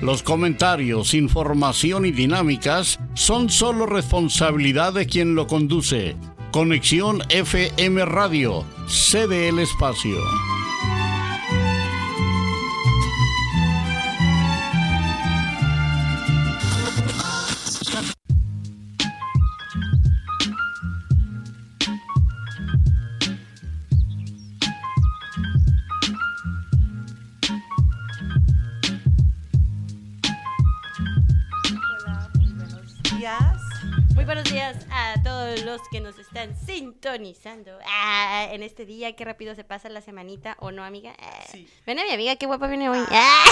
Los comentarios, información y dinámicas son solo responsabilidad de quien lo conduce. Conexión FM Radio, cede el espacio. Que nos están sintonizando ah, en este día. Qué rápido se pasa la semanita, ¿o no, amiga? Ah, sí. Ven a mi amiga, qué guapa viene hoy. Ah,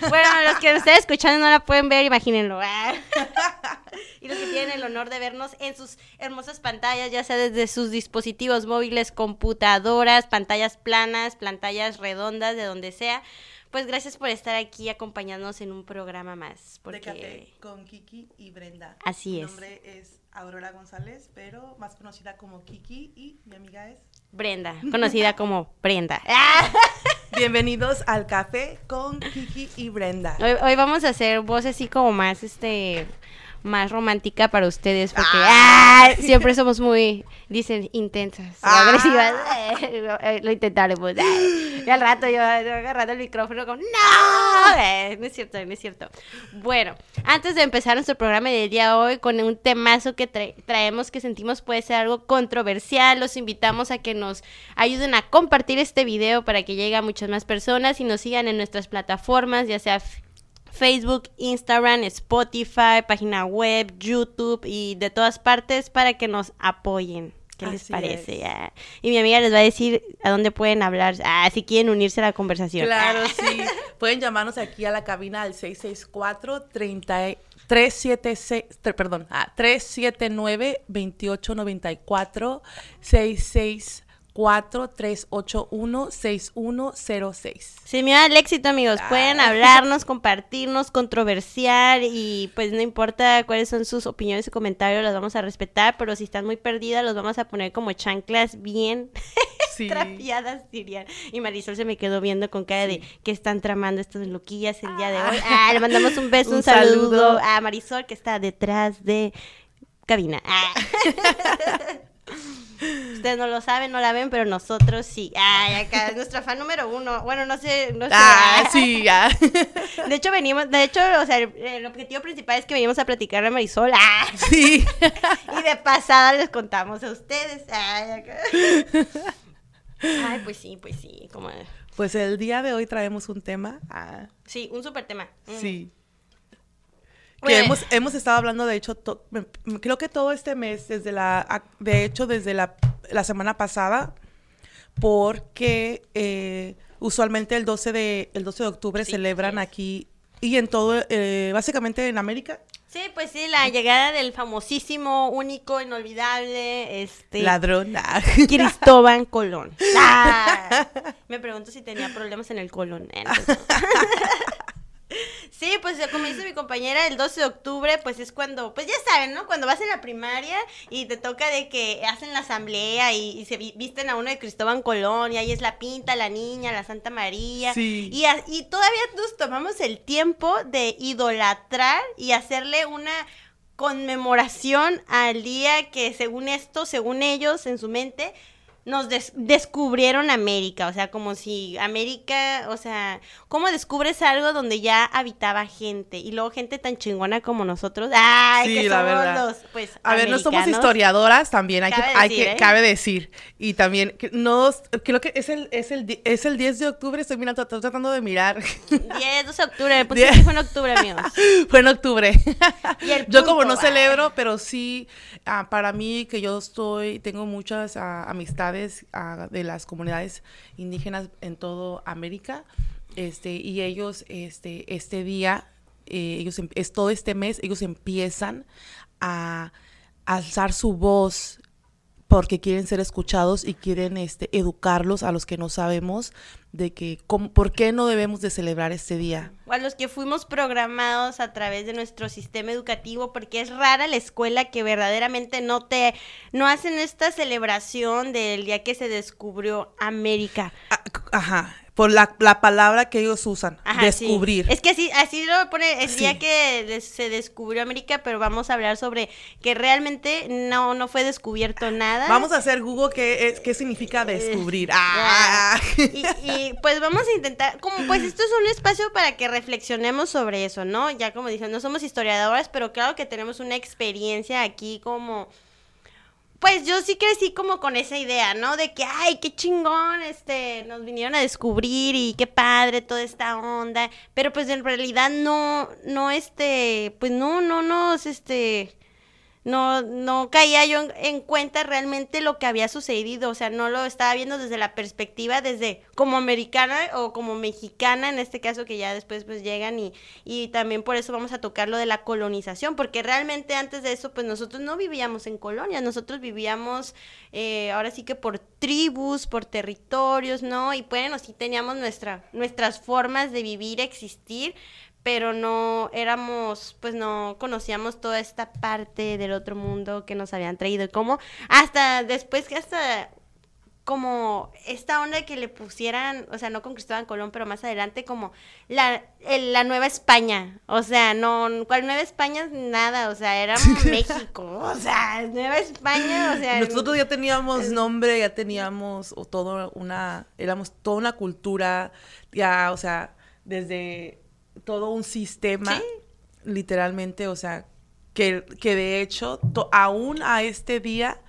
bueno, los que nos estén escuchando no la pueden ver, imagínenlo. y los que tienen el honor de vernos en sus hermosas pantallas, ya sea desde sus dispositivos móviles, computadoras, pantallas planas, pantallas redondas, de donde sea pues gracias por estar aquí acompañándonos en un programa más. Porque... con Kiki y Brenda. Así mi es. nombre es Aurora González, pero más conocida como Kiki y mi amiga es Brenda, conocida como Brenda. Bienvenidos al café con Kiki y Brenda. Hoy, hoy, vamos a hacer voces así como más este más romántica para ustedes porque ah. siempre somos muy, dicen, intensas, ah. agresivas. Eh, lo intentaremos. y al rato yo, agarrando el micrófono como, ¡No! Eh, no es cierto, no es cierto. Bueno, antes de empezar nuestro programa del día de hoy con un temazo que traemos que sentimos puede ser algo controversial, los invitamos a que nos ayuden a compartir este video para que llegue a muchas más personas y nos sigan en nuestras plataformas, ya sea Facebook, Instagram, Spotify, página web, YouTube y de todas partes para que nos apoyen. ¿Qué les parece? Y mi amiga les va a decir a dónde pueden hablar, ah, si quieren unirse a la conversación. Claro, sí. Pueden llamarnos aquí a la cabina al 664 30 376, perdón, ah, 379 2894 66 4381-6106. Sí, me da el éxito, amigos. Pueden hablarnos, compartirnos, controversiar y pues no importa cuáles son sus opiniones y comentarios, las vamos a respetar, pero si están muy perdidas, los vamos a poner como chanclas bien sí. trapiadas, dirían. Y Marisol se me quedó viendo con cara de que están tramando estas loquillas el día de hoy. Ah, le mandamos un beso, un, saludo. a Marisol que está detrás de cabina. Ah. Ustedes no lo saben, no la ven, pero nosotros sí. Ay, acá es nuestra fan número uno. Bueno, no sé, no sé. Ah, sí, ya. De hecho, venimos, de hecho, o sea, el, objetivo principal es que venimos a platicar a Marisol. Ah. Sí. y de pasada les contamos a ustedes. Ay, acá. Ay, pues sí, pues sí. Como... Pues el día de hoy traemos un tema. Ah. Sí, un súper tema. Mm. Sí. Que hemos, hemos estado hablando, de hecho, creo que todo este mes, desde la, de hecho, desde la, la semana pasada, porque eh, usualmente el 12 de, el 12 de octubre celebran aquí y en todo, eh, básicamente en América. Sí, pues sí, la llegada del famosísimo, único, inolvidable, este... Ladrón. Cristóbal Colón. Ah, me pregunto si tenía problemas en el colon. ¿eh? Sí, pues como dice mi compañera, el 12 de octubre, pues es cuando, pues ya saben, ¿no? Cuando vas en la primaria y te toca de que hacen la asamblea y, se visten a uno de Cristóbal Colón y ahí es la pinta, la niña, la Santa María. Sí. Y, y todavía nos tomamos el tiempo de idolatrar y hacerle una conmemoración al día que según esto, según ellos, en su mente, nos descubrieron América, o sea, como si América, o sea, ¿cómo descubres algo donde ya habitaba gente? Y luego gente tan chingona como nosotros, ¡ay, que somos los, pues, A ver, no somos historiadoras también, hay que, hay que, ¿eh? cabe decir. Y también, que no, creo que es el, es el, es el 10 de octubre, estoy mirando, estoy tratando de mirar. 10 de octubre, pues fue en octubre, amigos. fue en octubre. yo como no celebro, pero sí, ah, para mí que yo estoy, tengo muchas ah, amistades de las comunidades indígenas en toda América. Este, y ellos, este, este día, eh, ellos, em, es todo este mes, ellos empiezan a, alzar su voz porque quieren ser escuchados y quieren este, educarlos a los que no sabemos de que cómo, por qué no debemos de celebrar este día. O a los que fuimos programados a través de nuestro sistema educativo, porque es rara la escuela que verdaderamente no te, no hacen esta celebración del día que se descubrió América. Ah, Ajá, por la, la palabra que ellos usan, Ajá, descubrir. sí. Es que así, así lo pone el Sí. día que se descubrió América, pero vamos a hablar sobre que realmente no, no fue descubierto nada. Vamos a hacer Google qué, es, qué significa descubrir. Eh, Ah. Y, y, pues vamos a intentar, como pues esto es un espacio para que reflexionemos sobre eso, ¿no? Ya como dije, no somos historiadoras, pero claro que tenemos una experiencia aquí como... Pues yo sí crecí como con esa idea, ¿no? De que, ay, qué chingón, este, nos vinieron a descubrir y qué padre toda esta onda. Pero pues en realidad no, no, este, pues no, no nos, este, no, no caía yo en, en cuenta realmente lo que había sucedido, o sea, no lo estaba viendo desde la perspectiva, desde como americana o como mexicana, en este caso que ya después pues llegan y, y también por eso vamos a tocar lo de la colonización, porque realmente antes de eso pues nosotros no vivíamos en colonias, nosotros vivíamos eh, ahora sí que por tribus, por territorios, ¿no? Y bueno, sí teníamos nuestra, nuestras formas de vivir, existir, pero no éramos, pues no conocíamos toda esta parte del otro mundo que nos habían traído y cómo hasta después que hasta como esta onda que le pusieran, o sea, no con Cristóbal Colón, pero más adelante como la, el- la Nueva España, o sea, no, ¿cuál Nueva España? Nada, o sea, era México, o sea, Nueva España, o sea... Nosotros ya teníamos nombre, ya teníamos o todo una, éramos toda una cultura, ya, o sea, desde todo un sistema, Sí. literalmente, o sea, que, que de hecho, to- aún a este día,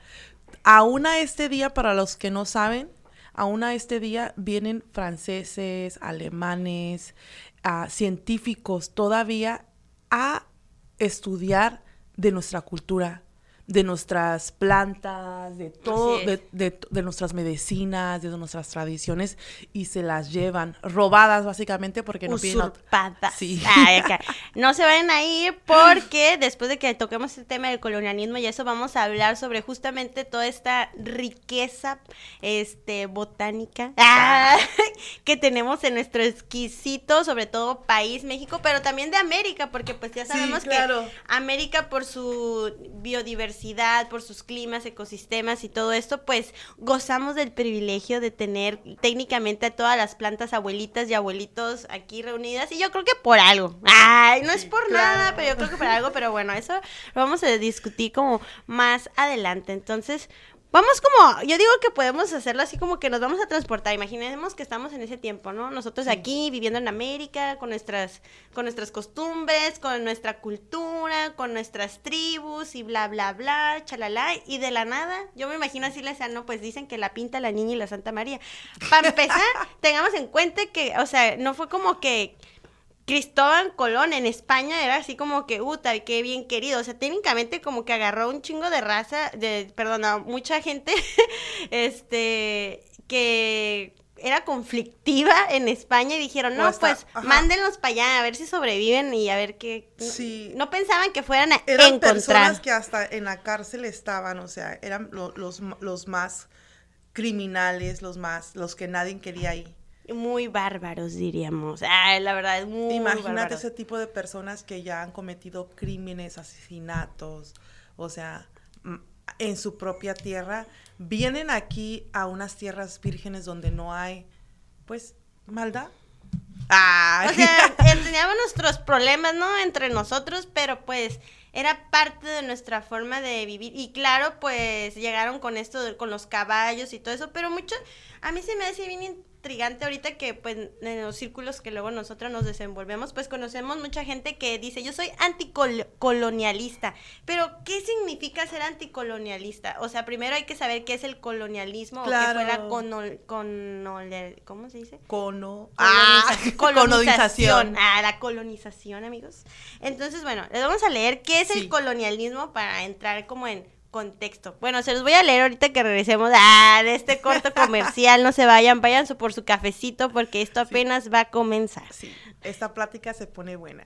aún a este día, para los que no saben, aún a este día vienen franceses, alemanes, ah, científicos todavía a estudiar de nuestra cultura, de nuestras plantas, de todo, de, de- de nuestras medicinas, de nuestras tradiciones y se las llevan robadas básicamente porque no piden usurpadas. Sí. Ay, acá. No se vayan a ir porque después de que toquemos el tema del colonialismo y eso vamos a hablar sobre justamente toda esta riqueza este botánica ah, que tenemos en nuestro exquisito, sobre todo país México, pero también de América, porque pues ya Sí, sabemos claro. que América por su biodiversidad, por sus climas, ecosistemas y todo esto, pues gozamos del privilegio de tener técnicamente a todas las plantas abuelitas y abuelitos aquí reunidas y yo creo que por algo. Ay, no es por claro. nada, pero yo creo que por algo, pero bueno, eso lo vamos a discutir como más adelante. Entonces, Vamos como, yo digo que podemos hacerlo así como que nos vamos a transportar. Imaginemos que estamos en ese tiempo, ¿no? Nosotros aquí viviendo en América, con nuestras, con nuestras costumbres, con nuestra cultura, con nuestras tribus y bla, bla, bla, chalala. Y de la nada, yo me imagino así la no, pues dicen que la pinta la niña y la Santa María. Para empezar, tengamos en cuenta que, o sea, no fue como que Cristóbal Colón en España era así como que, uta, qué bien querido. O sea, técnicamente como que agarró un chingo de raza, de, perdón, a mucha gente, este, que era conflictiva en España y dijeron, no, hasta- pues ajá. mándenlos para allá a ver si sobreviven y a ver qué... Sí. No pensaban que fueran a Eran encontrar. personas que hasta en la cárcel estaban, o sea, eran lo- los, los más criminales, los más, los que nadie quería ahí. Muy bárbaros, diríamos. Ay, la verdad, es muy Imagínate ese tipo de personas que ya han cometido crímenes, asesinatos, o sea, mm, en su propia tierra, vienen aquí a unas tierras vírgenes donde no hay, pues, maldad. Ah, O sea, teníamos nuestros problemas, ¿no? Entre nosotros, pero pues era parte de nuestra forma de vivir. Y claro, pues llegaron con esto, de- con los caballos y todo eso, pero mucho, a mí se me hace bien intrigante ahorita que pues en los círculos que luego nosotros nos desenvolvemos, pues conocemos mucha gente que dice, yo soy anticolonialista. Pero, ¿qué significa ser anticolonialista? O sea, primero hay que saber qué es el colonialismo Claro. o qué fue la conol- conol- ¿cómo se dice? cono, Coloniza- ah, colonización. Ah, la colonización, amigos. Entonces, bueno, les vamos a leer qué es Sí. el colonialismo para entrar como en contexto. Bueno, se los voy a leer ahorita que regresemos ah, de este corto comercial. No se vayan, vayan por su cafecito porque esto apenas va a comenzar. Sí, esta plática se pone buena.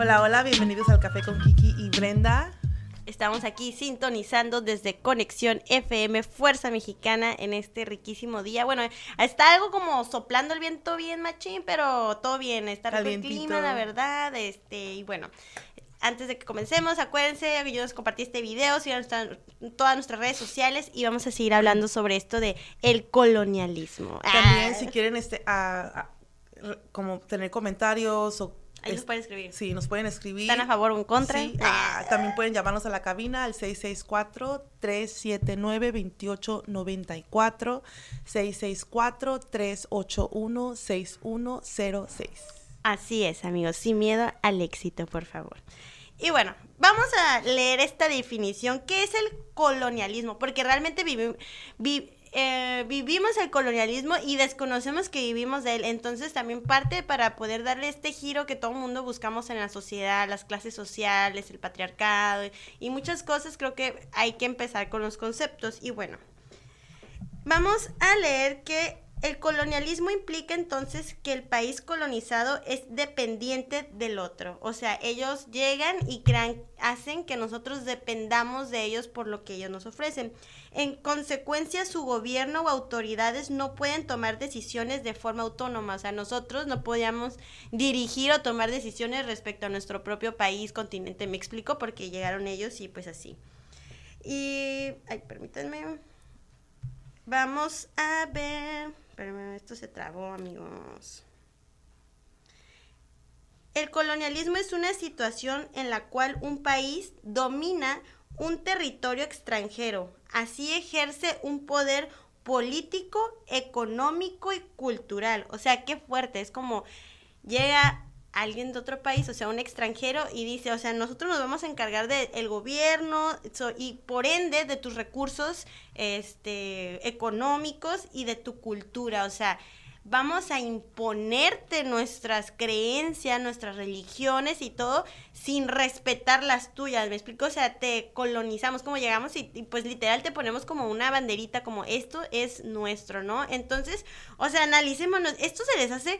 Hola, hola, bienvenidos al Café con Kiki y Brenda. Estamos aquí sintonizando desde Conexión FM Fuerza Mexicana en este riquísimo día. Bueno, está algo como soplando el viento bien machín, pero todo bien, está rico el clima, la verdad, este, y bueno, antes de que comencemos, acuérdense que yo les compartí este video, sigan todas nuestras redes sociales y vamos a seguir hablando sobre esto de el colonialismo. También Ah. si quieren este a- a- como tener comentarios o Ahí nos pueden escribir. Sí, nos pueden escribir. ¿Están a favor o en contra? Sí, ah, también pueden llamarnos a la cabina al 664-379-2894, 664-381-6106. Así es, amigos, sin miedo al éxito, por favor. Y bueno, vamos a leer esta definición. ¿Qué es el colonialismo? Porque realmente vivi- vi- eh, vivimos el colonialismo y desconocemos que vivimos de él. Entonces también parte para poder darle este giro que todo el mundo buscamos en la sociedad, las clases sociales, el patriarcado y muchas cosas, creo que hay que empezar con los conceptos. Y bueno, Vamos a leer que el colonialismo implica entonces que el país colonizado es dependiente del otro. O sea, ellos llegan y crean, hacen que nosotros dependamos de ellos por lo que ellos nos ofrecen. En consecuencia, su gobierno o autoridades no pueden tomar decisiones de forma autónoma. O sea, nosotros no podíamos dirigir o tomar decisiones respecto a nuestro propio país, continente. Me explico porque llegaron ellos y pues así. Y, ay, permítanme. Vamos a ver. Esto se trabó, amigos. El colonialismo es una situación en la cual un país domina un territorio extranjero. Así ejerce un poder político, económico y cultural. O sea, qué fuerte. Es como llega alguien de otro país, o sea, un extranjero, y dice, o sea, nosotros nos vamos a encargar del gobierno so- y por ende de tus recursos este, económicos y de tu cultura, o sea, vamos a imponerte nuestras creencias, nuestras religiones y todo sin respetar las tuyas, ¿me explico? O sea, te colonizamos, como llegamos y, y, pues literal te ponemos como una banderita, como esto es nuestro, ¿no? Entonces, o sea, analicémonos, esto se les hace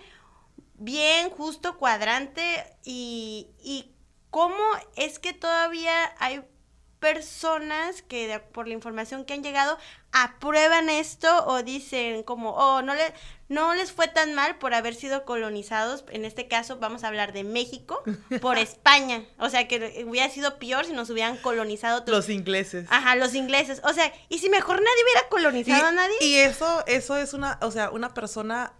bien, justo, cuadrante y, y cómo es que todavía hay personas que de- por la información que han llegado aprueban esto o dicen como oh no le no les fue tan mal por haber sido colonizados en este caso vamos a hablar de México por España. O sea que hubiera sido peor si nos hubieran colonizado otros- Los ingleses. ajá los ingleses. O sea y si mejor nadie hubiera colonizado a nadie. y eso, eso es una, o sea, una persona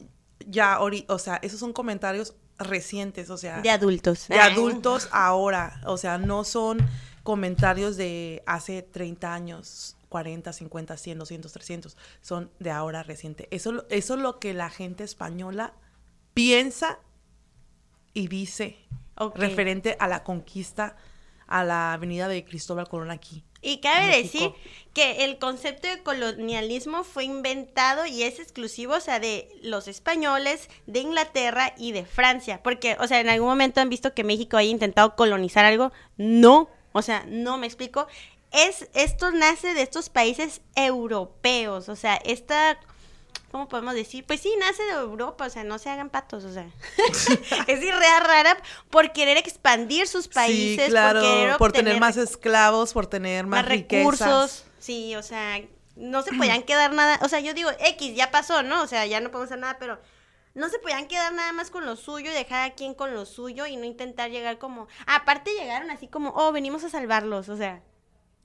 ya, o sea, esos son comentarios recientes, o sea, de adultos de adultos ahora, o sea, no son comentarios de hace 30 años, 40, 50, 100, 200, 300, son de ahora reciente. Eso, eso es lo que la gente española piensa y dice referente a la conquista a la avenida de Cristóbal Colón aquí. Y cabe México. decir que el concepto de colonialismo fue inventado y es exclusivo, o sea, de los españoles, de Inglaterra y de Francia. Porque, o sea, en algún momento han visto que México haya intentado colonizar algo. No, o sea, no me explico. Es, esto nace de estos países europeos, o sea, esta... ¿Cómo podemos decir? Pues sí, nace de Europa, o sea, no se hagan patos, o sea. es idea rara por querer expandir sus países, sí, claro, por tener más esclavos, por tener más, más riquezas. recursos. Sí, o sea, no se podían quedar nada. O sea, yo digo, X, ya pasó, ¿no? O sea, ya no podemos hacer nada, pero no se podían quedar nada más con lo suyo y dejar a quien con lo suyo y no intentar llegar como. aparte, llegaron así como, oh, venimos a salvarlos, o sea.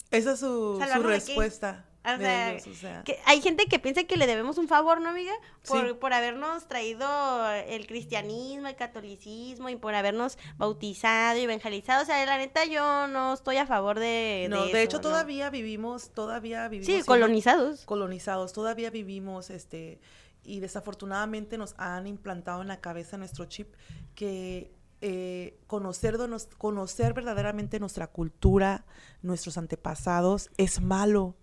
Esa es su, respuesta. O de sea, ellos, o sea. que hay gente que piensa que le debemos un favor, ¿no, amiga? Por, Sí. por habernos traído el cristianismo, el catolicismo y por habernos bautizado y evangelizado. O sea, la neta, yo no estoy a favor de. No, de, eso, hecho ¿no? todavía vivimos, todavía vivimos Sí, colonizados. colonizados, todavía vivimos este y desafortunadamente nos han implantado en la cabeza nuestro chip que eh, conocer, de nos- conocer verdaderamente nuestra cultura, nuestros antepasados, es malo.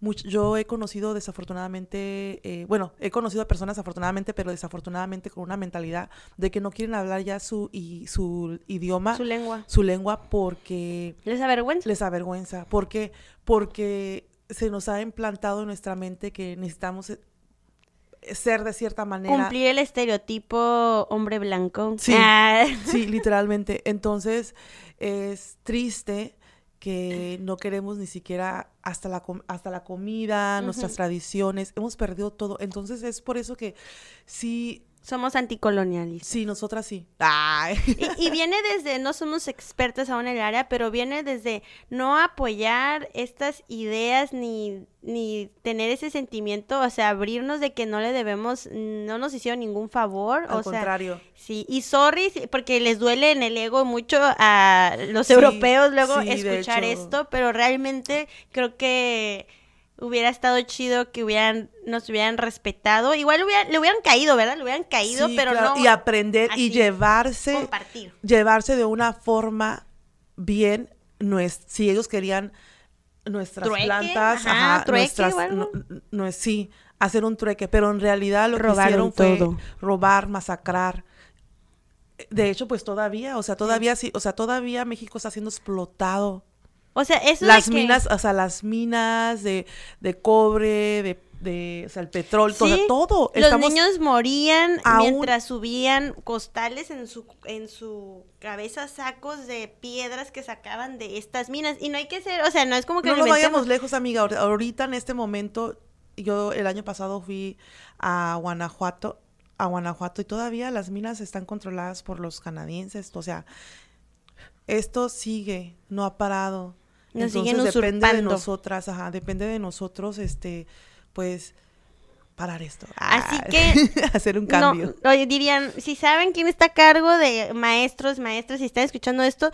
Yo he conocido desafortunadamente, eh, bueno, he conocido a personas afortunadamente, pero desafortunadamente con una mentalidad de que no quieren hablar ya su, y, su idioma, Su lengua. su lengua porque ¿Les avergüenza? les avergüenza. ¿Por qué? Porque se nos ha implantado en nuestra mente que necesitamos ser de cierta manera. Cumplir el estereotipo hombre blanco. Sí, Ah. sí, literalmente. Entonces, es triste que no queremos ni siquiera hasta la, hasta la comida, nuestras tradiciones, hemos perdido todo. Entonces, es por eso que sí, Somos anticolonialistas. sí, nosotras sí. Ay. Y, y viene desde, no somos expertas aún en el área, pero viene desde no apoyar estas ideas ni, ni tener ese sentimiento, o sea, abrirnos de que no le debemos, no nos hicieron ningún favor. Al o sea, contrario. Sí, y sorry, porque les duele en el ego mucho a los Sí, europeos luego sí, escuchar esto, pero realmente creo que hubiera estado chido que hubieran, nos hubieran respetado. Igual hubieran- le hubieran caído, ¿verdad? Le hubieran caído, Sí, pero claro, no Y aprender y llevarse. compartir. llevarse de una forma bien, si ellos querían nuestras Trueque, plantas, ajá, ajá, trueque nuestras, o algo. no, no es- sí, hacer un trueque, pero en realidad lo Robaron que hicieron todo. fue robar, masacrar. De hecho, pues todavía, o sea, todavía sí, o sea, todavía México está siendo explotado. O sea, eso de Las que- minas, o sea, las minas de, de cobre, de, de, o sea, el petróleo, todo, Sí, todo. Los Estamos- niños morían aún- mientras subían costales en su en su cabeza sacos de piedras que sacaban de estas minas y no hay que ser, o sea, no es como que No lo nos vayamos lejos, amiga. Ahor- Ahorita en este momento, yo el año pasado fui a Guanajuato, a Guanajuato y todavía las minas están controladas por los canadienses. O sea, esto sigue, no ha parado. Nos siguen depende de nosotras, ajá, depende de nosotros, este, pues, parar esto. Así Ah, que hacer un No, cambio. oye, dirían, si saben quién está a cargo de maestros, maestras, si están escuchando esto,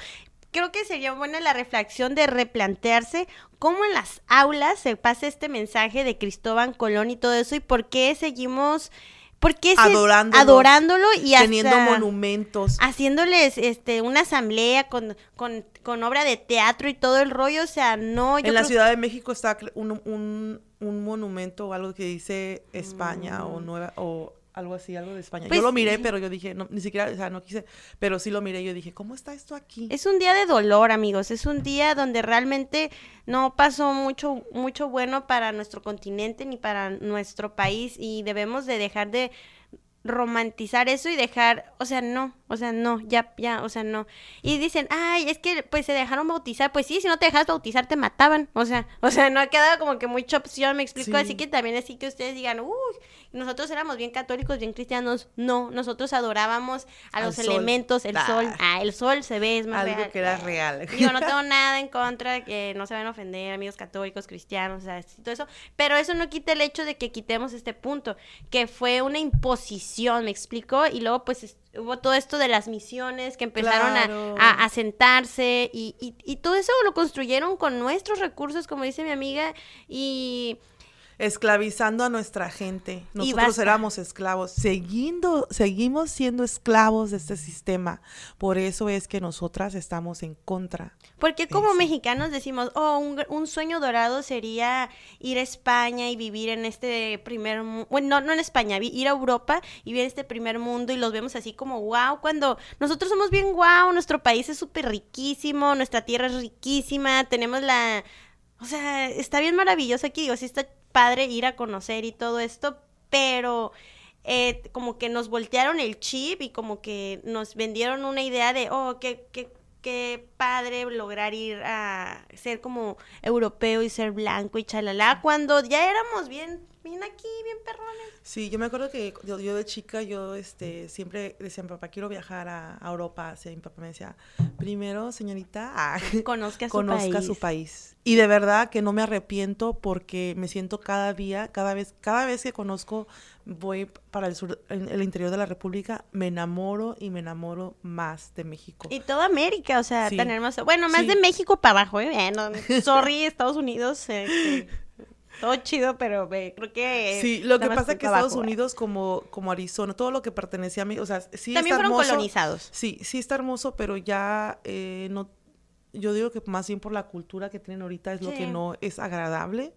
creo que sería buena la reflexión de replantearse cómo en las aulas se pasa este mensaje de Cristóbal Colón y todo eso y por qué seguimos, por qué se- Adorándolos, adorándolo y hasta teniendo monumentos. haciéndoles este una asamblea con, con, con obra de teatro y todo el rollo, o sea, no, yo en la Ciudad de México está un, un, un monumento o algo que dice España o nueva o algo así, algo de España. Pues, yo lo miré, pero yo dije, no, ni siquiera, o sea, no quise, pero sí lo miré. Yo dije, ¿cómo está esto aquí? Es un día de dolor, amigos. Es un día donde realmente no pasó mucho, mucho bueno para nuestro continente ni para nuestro país y debemos de dejar de romantizar eso y dejar, o sea, no, o sea, no, ya, ya, o sea, no. Y dicen, ay, es que pues se dejaron bautizar, pues sí, si no te dejas bautizar te mataban, o sea, o sea, no ha quedado como que mucha opción, me explico, Sí. así que también así que ustedes digan, uy, nosotros éramos bien católicos, bien cristianos, no, nosotros adorábamos a Al los sol. elementos, el Ah. sol, ah, el sol se ve, es más Algo real. que era real. Digo, no tengo nada en contra, que no se van a ofender, amigos católicos, cristianos, o sea, todo eso. Pero eso no quita el hecho de que quitemos este punto, que fue una imposición, me explico, y luego pues es- hubo todo esto de las misiones que empezaron a- Claro. a, a sentarse y, y, y todo eso lo construyeron con nuestros recursos, como dice mi amiga, y Esclavizando a nuestra gente. Y Nosotros éramos esclavos. Siguiendo, seguimos siendo esclavos de este sistema. Por eso es que nosotras estamos en contra. Porque como Eso. mexicanos decimos, oh, un, un sueño dorado sería ir a España y vivir en este primer mundo, bueno, no, no en España, ir a Europa y vivir en este primer mundo y los vemos así como wow, cuando nosotros somos bien wow, nuestro país es súper riquísimo, nuestra tierra es riquísima, tenemos la, o sea, está bien maravilloso aquí, digo, sí está padre ir a conocer y todo esto, pero eh, como que nos voltearon el chip y como que nos vendieron una idea de, oh, qué, qué, qué padre lograr ir a ser como europeo y ser blanco y chalala, cuando ya éramos bien, bien aquí, bien perrones. Sí, yo me acuerdo que yo, yo de chica, yo este, siempre decía, mi papá, quiero viajar a, a Europa. Así, mi papá me decía, primero, señorita, ah, Conozca su conozca país. su país. Y de verdad que no me arrepiento porque me siento cada día, cada vez, cada vez que conozco, voy para el sur, en el interior de la República, me enamoro y me enamoro más de México. Y toda América, o sea, Sí. tan hermoso. Bueno, más Sí. de México para abajo, ¿eh? Bueno, sorry, Estados Unidos. este, todo chido, pero me, creo que... Sí, lo que pasa es que abajo, Estados Unidos como, como Arizona, todo lo que pertenecía a mí, o sea, sí También está fueron hermoso. colonizados. Sí, sí está hermoso, pero ya eh, no, yo digo que más bien por la cultura que tienen ahorita es lo que no es agradable,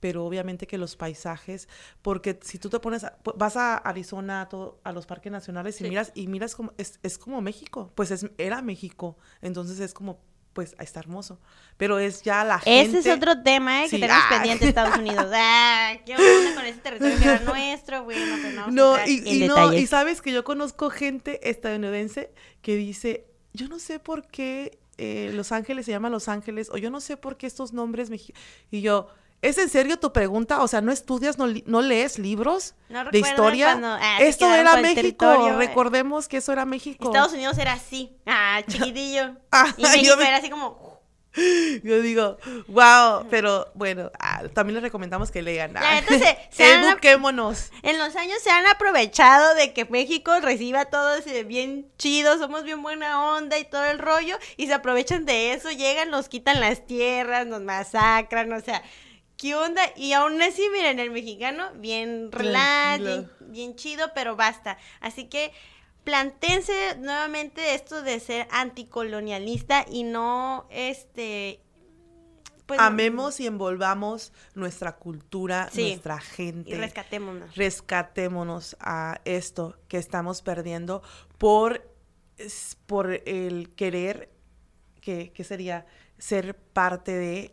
pero obviamente que los paisajes, porque si tú te pones, a- vas a Arizona, a, todo- a los parques nacionales y Sí. miras, y miras como, es, es como México, pues es, era México, entonces es como, pues está hermoso, pero es ya la gente. Ese es otro tema, ¿eh? Sí, Que tenemos ah. pendiente Estados Unidos. Ah, ¿qué onda con ese territorio que era nuestro? Bueno, pero no a No, y, no, y sabes que yo conozco gente estadounidense que dice, yo no sé por qué eh, Los Ángeles se llama Los Ángeles, o yo no sé por qué estos nombres mexi-". Y yo, ¿es en serio tu pregunta? O sea, ¿no estudias, no, li- no lees libros ¿No de historia? cuando, ah, Esto era México, eh? recordemos que eso era México. Estados Unidos era así, ah, chiquitillo. Ah, y yo México me- era así como... Yo digo, wow, pero bueno, ah, también les recomendamos que lean. Ah. neta se- se han- Eduquémonos. En los años se han aprovechado de que México reciba a todos eh, bien chidos, somos bien buena onda y todo el rollo, y se aprovechan de eso, llegan, nos quitan las tierras, nos masacran, o sea, ¿qué onda? Y aún así, miren, el mexicano, bien relax, bien, bien chido, pero basta. Así que plantense nuevamente esto de ser anticolonialista y no, este... pues, Amemos y envolvamos nuestra cultura, Sí. nuestra gente. Y rescatémonos. rescatémonos a esto que estamos perdiendo por, por el querer, que, que sería ser parte de...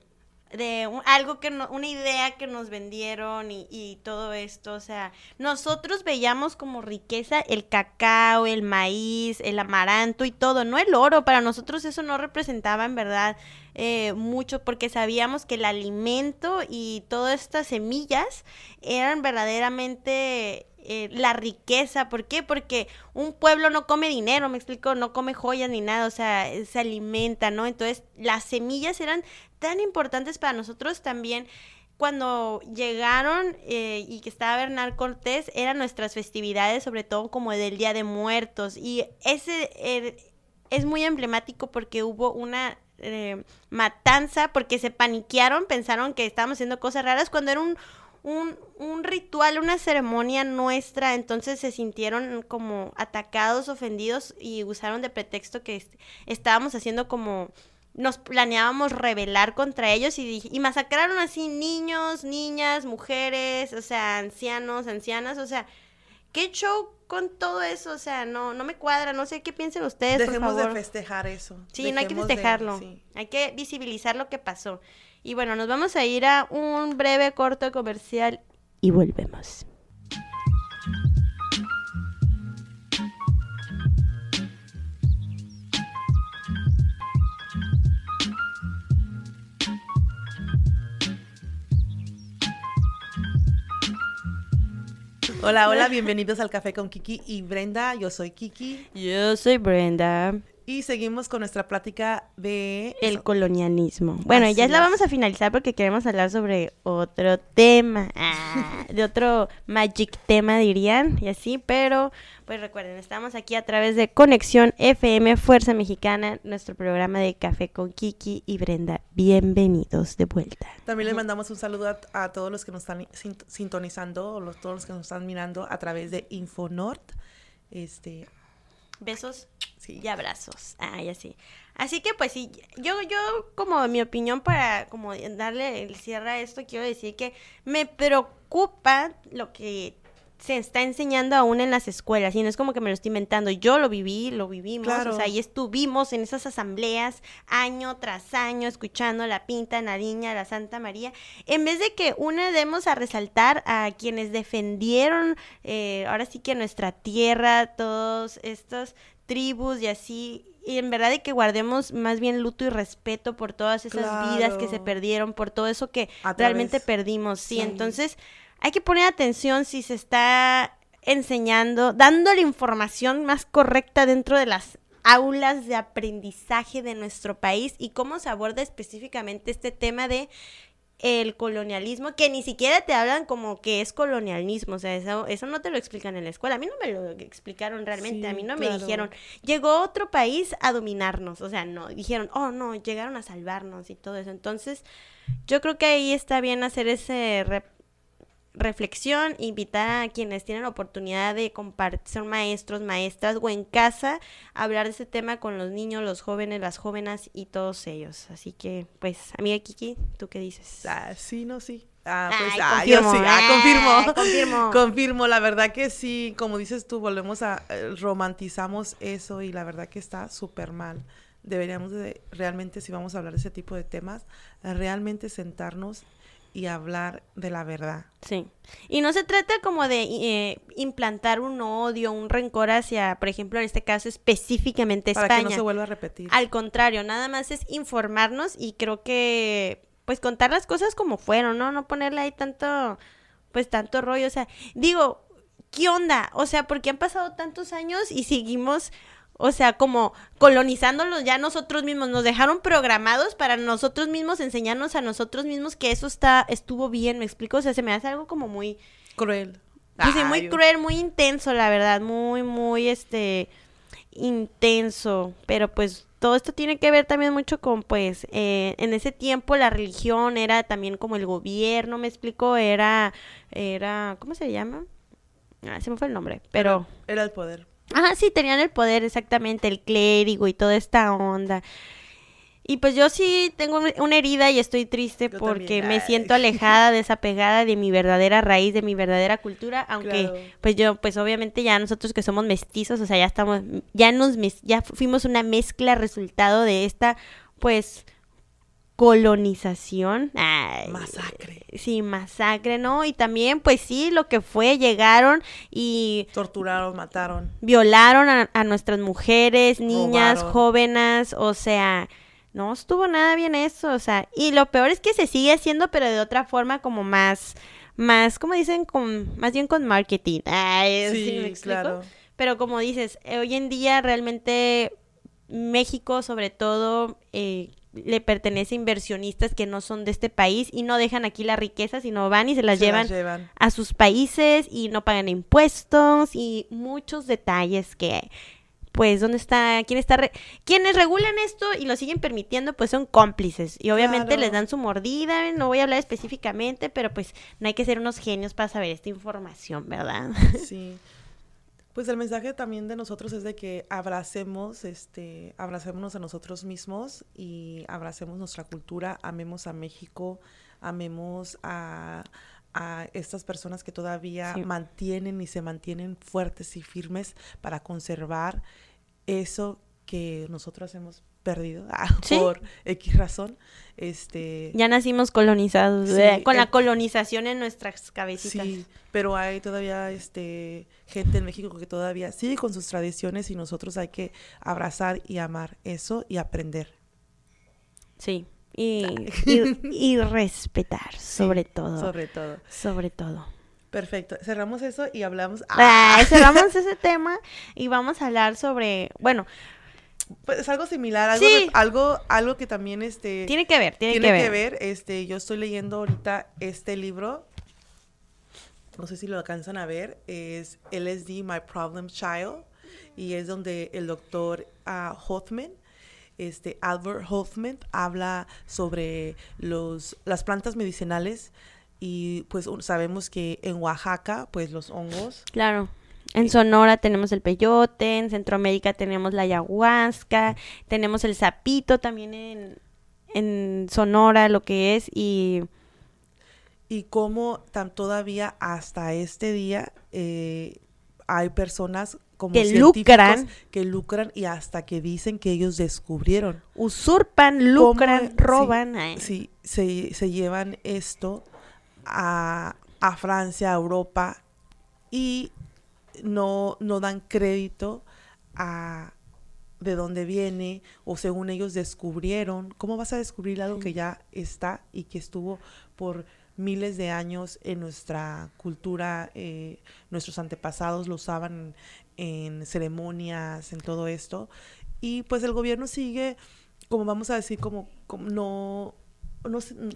de un- algo que no, una idea que nos vendieron y, todo esto, o sea, nosotros veíamos como riqueza el cacao, el maíz, el amaranto y todo, no el oro, para nosotros eso no representaba en verdad eh, mucho porque sabíamos que el alimento y todas estas semillas eran verdaderamente eh, la riqueza, ¿por qué? Porque un pueblo no come dinero, me explico, no come joyas ni nada, o sea, eh, se alimenta, ¿no? Entonces, las semillas eran tan importantes para nosotros también. Cuando llegaron eh, y que estaba Bernal Cortés, eran nuestras festividades, sobre todo como del Día de Muertos. Y ese eh, es muy emblemático porque hubo una matanza, porque se paniquearon, pensaron que estábamos haciendo cosas raras, cuando era un, un, un ritual, una ceremonia nuestra, entonces se sintieron como atacados, ofendidos y usaron de pretexto que est- estábamos haciendo como nos planeábamos rebelar contra ellos y, y masacraron así niños, niñas, mujeres, o sea, ancianos, ancianas, o sea, ¿qué show con todo eso? O sea, no, no me cuadra, no sé qué piensen ustedes, Dejemos por de festejar eso. Sí, no hay que de- festejarlo. sí. Hay que visibilizar lo que pasó. Y bueno, nos vamos a ir a un breve corto comercial y volvemos. Hola, hola, bienvenidos al Café con Kiki y Brenda. Yo soy Kiki Yo soy Brenda. Y seguimos con nuestra plática de El colonialismo. Bueno, Así ya la es. vamos a finalizar porque queremos hablar sobre otro tema, ah, de otro magic tema dirían, y así, pero pues recuerden, estamos aquí a través de Conexión FM Fuerza Mexicana, nuestro programa de Café con Kiki y Brenda. Bienvenidos de vuelta. También les mandamos un saludo a, a todos los que nos están sint- sintonizando, o los, todos los que nos están mirando a través de Infonort. Este, Besos sí. y abrazos. Ah, ya sí. Así que pues sí, yo, yo como mi opinión para como darle el cierre a esto, quiero decir que me preocupa lo que se está enseñando aún en las escuelas y no es como que me lo estoy inventando, yo lo viví, lo vivimos, Claro. o sea, y estuvimos en esas asambleas año tras año escuchando la pinta, la niña, la Santa María, en vez de que una demos a resaltar a quienes defendieron eh, ahora sí que nuestra tierra, todos estos tribus y así, y en verdad de que guardemos más bien luto y respeto por todas esas vidas que se perdieron, por todo eso que realmente perdimos, sí, Sí. entonces hay que poner atención si se está enseñando, dando la información más correcta dentro de las aulas de aprendizaje de nuestro país y cómo se aborda específicamente este tema de el colonialismo, que ni siquiera te hablan como que es colonialismo, o sea, eso, eso no te lo explican en la escuela, a mí no me lo explicaron realmente, a mí no me dijeron, llegó otro país a dominarnos, o sea, no, dijeron, oh no, llegaron a salvarnos y todo eso, entonces yo creo que ahí está bien hacer ese reflexión, invitar a quienes tienen la oportunidad de compartir, son maestros, maestras o en casa, hablar de ese tema con los niños, los jóvenes, las jóvenes y todos ellos. Así que, pues, amiga Kiki, ¿tú qué dices? Ah, sí, no, sí. Ah, pues, ah, confirmo, yo sí, ah, confirmo. confirmo. confirmo, la verdad que sí, como dices tú, volvemos a, eh, romantizamos eso y la verdad que está súper mal. Deberíamos de, realmente, si vamos a hablar de ese tipo de temas, realmente sentarnos y hablar de la verdad. Sí. Y no se trata como de eh, implantar un odio, un rencor hacia, por ejemplo, en este caso específicamente España. Para que no se vuelva a repetir. Al contrario, nada más es informarnos y creo que, pues, contar las cosas como fueron, ¿no? No ponerle ahí tanto, pues, tanto rollo. O sea, digo, ¿qué onda? O sea, porque han pasado tantos años y seguimos o sea, como colonizándolos ya nosotros mismos, nos dejaron programados para nosotros mismos enseñarnos a nosotros mismos que eso está estuvo bien, ¿me explico? O sea, se me hace algo como muy cruel. sí, muy cruel, muy intenso, la verdad, muy muy este intenso, pero pues todo esto tiene que ver también mucho con, pues, eh, en ese tiempo la religión era también como el gobierno, me explico, era, era, ¿cómo se llama? Ah, se me fue el nombre, pero... era el poder. Ajá, sí, tenían el poder exactamente, el clérigo y toda esta onda. Y pues yo sí tengo una herida y estoy triste porque me siento alejada, desapegada de mi verdadera raíz, de mi verdadera cultura, aunque pues yo, pues obviamente ya nosotros que somos mestizos, o sea, ya estamos, ya nos, ya fuimos una mezcla resultado de esta, pues, colonización. masacre. Sí, masacre, ¿no? Y también, pues sí, lo que fue, llegaron y... Torturaron, mataron. Violaron a, nuestras mujeres, niñas, jóvenes, o sea, no estuvo nada bien eso, o sea, y lo peor es que se sigue haciendo, pero de otra forma como más, más, como dicen, con, más bien con marketing. Ay, sí, claro. Pero como dices, hoy en día realmente México, sobre todo, eh, le pertenece a inversionistas que no son de este país y no dejan aquí la riqueza, sino van y se las, llevan, a sus países y no pagan impuestos y muchos detalles que pues dónde está quién está quienes regulan esto y lo siguen permitiendo pues son cómplices y obviamente les dan su mordida, no voy a hablar específicamente, pero pues no hay que ser unos genios para saber esta información, ¿verdad? Sí. Pues el mensaje también de nosotros es de que abracemos, este, abracémonos a nosotros mismos y abracemos nuestra cultura, amemos a México, amemos a, estas personas que todavía mantienen y se mantienen fuertes y firmes para conservar eso que nosotros hemos perdido ah, por X razón. Este, ya nacimos colonizados, con la colonización en nuestras cabecitas. Sí, pero hay todavía este, gente en México que todavía sigue con sus tradiciones y nosotros hay que abrazar y amar eso y aprender. Sí, y, y, respetar, sobre todo. Sobre todo. Sobre todo. Perfecto. Cerramos eso y hablamos. Ah, cerramos ese tema y vamos a hablar sobre, bueno, pues es algo similar, algo, algo, algo que también este tiene que ver, tiene, que, ver. Este, yo estoy leyendo ahorita este libro. No sé si lo alcanzan a ver, es LSD My Problem Child y es donde el doctor uh, Hoffman este Albert Hoffman habla sobre los las plantas medicinales y pues sabemos que en Oaxaca pues los hongos claro en Sonora tenemos el peyote, en Centroamérica tenemos la ayahuasca, tenemos el sapito también en, en Sonora, lo que es, y... Y cómo tan, todavía hasta este día eh, hay personas como que lucran. que lucran y hasta que dicen que ellos descubrieron. Usurpan lucran roban sí, se, se, llevan esto a, a Francia a Europa y no, no dan crédito a de dónde viene o según ellos descubrieron. ¿Cómo vas a descubrir algo que ya está y que estuvo por miles de años en nuestra cultura? Eh, nuestros antepasados lo usaban en ceremonias, en todo esto. Y pues el gobierno sigue, como vamos a decir, como, como no no sé, mm,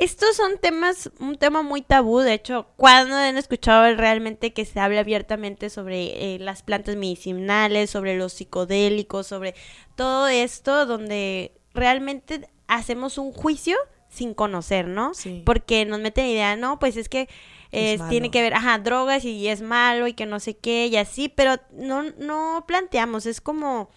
Estos son temas, un tema muy tabú, de hecho, cuando han escuchado realmente que se habla abiertamente sobre eh, las plantas medicinales, sobre los psicodélicos, sobre todo esto, donde realmente hacemos un juicio sin conocer, ¿no? Sí. Porque nos meten idea, no, pues es que Es eh, tiene que ver, ajá, drogas y es malo y que no sé qué y así, pero no, no planteamos, es como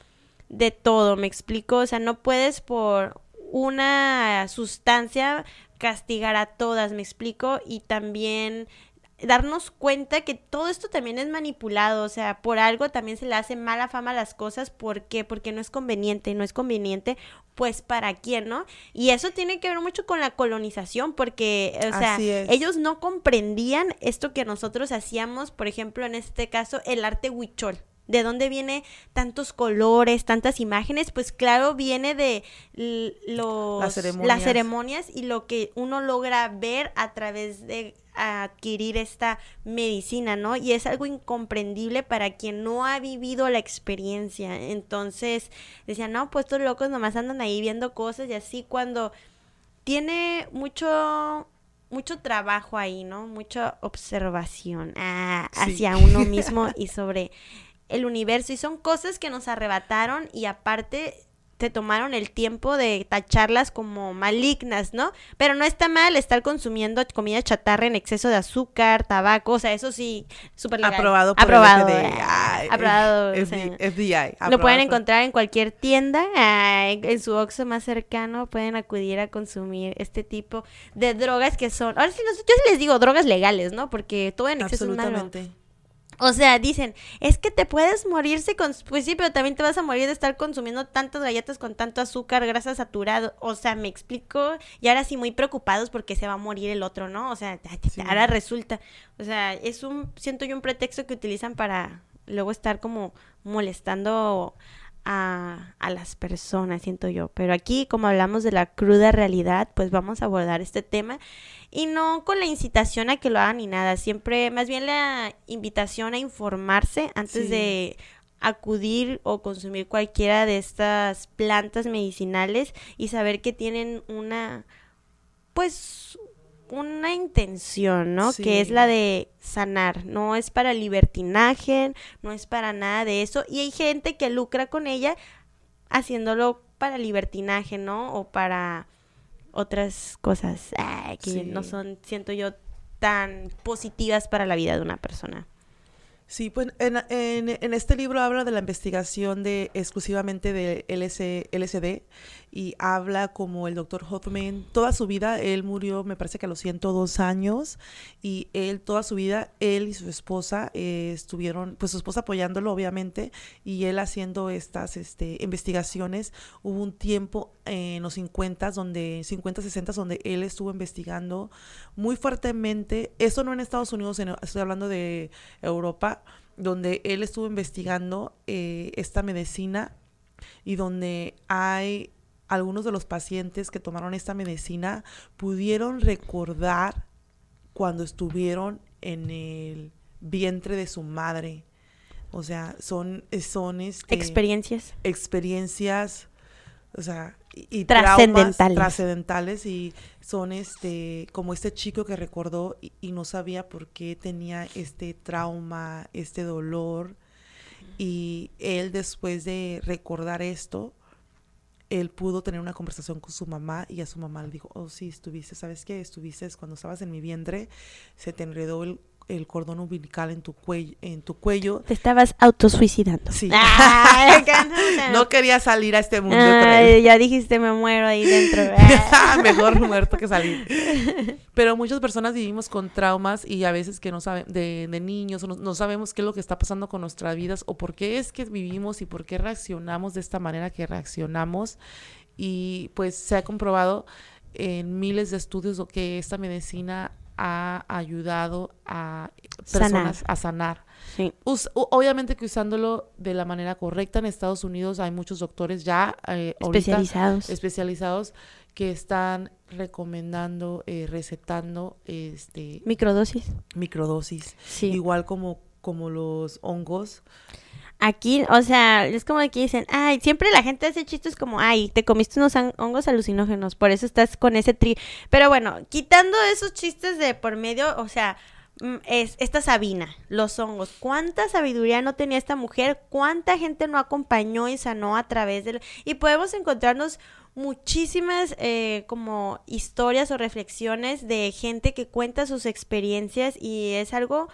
de todo, me explico, o sea, no puedes por una sustancia castigar a todas, me explico, y también darnos cuenta que todo esto también es manipulado, o sea, por algo también se le hace mala fama a las cosas, ¿por qué? Porque no es conveniente, no es conveniente, pues para quién, ¿no? Y eso tiene que ver mucho con la colonización, porque, o sea, ellos no comprendían esto que nosotros hacíamos, por ejemplo, en este caso, el arte huichol. ¿De dónde viene tantos colores, tantas imágenes? Pues claro, viene de los, Las ceremonias. las ceremonias y lo que uno logra ver a través de adquirir esta medicina, ¿no? Y es algo incomprendible para quien no ha vivido la experiencia. Entonces, decían, no, pues estos locos nomás andan ahí viendo cosas y así cuando tiene mucho mucho trabajo ahí, ¿no? Mucha observación ah, Sí. hacia uno mismo y sobre el universo y son cosas que nos arrebataron y aparte te tomaron el tiempo de tacharlas como malignas, ¿no? Pero no está mal estar consumiendo comida chatarra en exceso de azúcar, tabaco, o sea, eso sí, súper legal. aprobado por aprobado, el FDA. Ay, aprobado, o sea, FDI. lo pueden encontrar en cualquier tienda, en su Oxxo más cercano, pueden acudir a consumir este tipo de drogas que son, ahora sí, yo sí les digo drogas legales, ¿no? Porque todo en exceso es malo. Absolutamente. O sea, dicen, es que te puedes morirse con... Pues sí, pero también te vas a morir de estar consumiendo tantas galletas con tanto azúcar, grasa saturado. O sea, me explico. Y ahora sí muy preocupados porque se va a morir el otro, ¿no? O sea, ahora resulta. O sea, es un, siento yo un pretexto que utilizan para luego estar como molestando a, a las personas, siento yo. Pero aquí, como hablamos de la cruda realidad, pues vamos a abordar este tema. Y no con la incitación a que lo hagan ni nada, siempre, más bien la invitación a informarse antes Sí. de acudir o consumir cualquiera de estas plantas medicinales y saber que tienen una, pues, una intención, ¿no? Que es la de sanar, no es para libertinaje, no es para nada de eso. Y hay gente que lucra con ella haciéndolo para libertinaje, ¿no? O para otras cosas ah, que Sí. no son, siento yo, tan positivas para la vida de una persona. Sí, pues en, en- en este libro habla de la investigación de exclusivamente de LS, LSD y habla como el doctor Hoffman, toda su vida, él murió me parece que a los 102 años y él toda su vida, él y su esposa eh, estuvieron, pues su esposa apoyándolo obviamente y él haciendo estas este, investigaciones. Hubo un tiempo en los 50 donde 50, 60 donde él estuvo investigando muy fuertemente, eso no en Estados Unidos, en- estoy hablando de Europa, donde él estuvo investigando eh, esta medicina y donde hay algunos de los pacientes que tomaron esta medicina pudieron recordar cuando estuvieron en el vientre de su madre. O sea, son, son este, Experiencias. experiencias, o sea, y, Trascendentales. trascendentales y son este, como este chico que recordó y, y no sabía por qué tenía este trauma, este dolor y él después de recordar esto, él pudo tener una conversación con su mamá y a su mamá le dijo, oh sí, estuviste, ¿sabes qué? Estuviste cuando estabas en mi vientre, se te enredó el, el cordón umbilical en tu cuello, en tu cuello. Te estabas autosuicidando. Sí. Ay, acá no, quería salir a este mundo. ay, creo. ya dijiste, me muero ahí dentro. Mejor muerto que salir. Pero muchas personas vivimos con traumas y a veces que no saben, de, de niños, no, no sabemos qué es lo que está pasando con nuestras vidas o por qué es que vivimos y por qué reaccionamos de esta manera que reaccionamos. Y pues se ha comprobado en miles de estudios que esta medicina ha ayudado a personas Sanar. a sanar. Sí. Us- obviamente que usándolo de la manera correcta en Estados Unidos hay muchos doctores ya eh, ahorita Especializados. especializados que están recomendando, eh, recetando este Microdosis. microdosis, Sí. igual como como los hongos. Aquí, o sea, es como que dicen, ay, siempre la gente hace chistes como, ay, te comiste unos hongos alucinógenos, por eso estás con ese tri. Pero bueno, quitando esos chistes de por medio, o sea, mm, es esta Sabina, los hongos. ¿Cuánta sabiduría no tenía esta mujer? ¿Cuánta gente no acompañó y sanó a través de... Y podemos encontrarnos muchísimas eh, como historias o reflexiones de gente que cuenta sus experiencias y es algo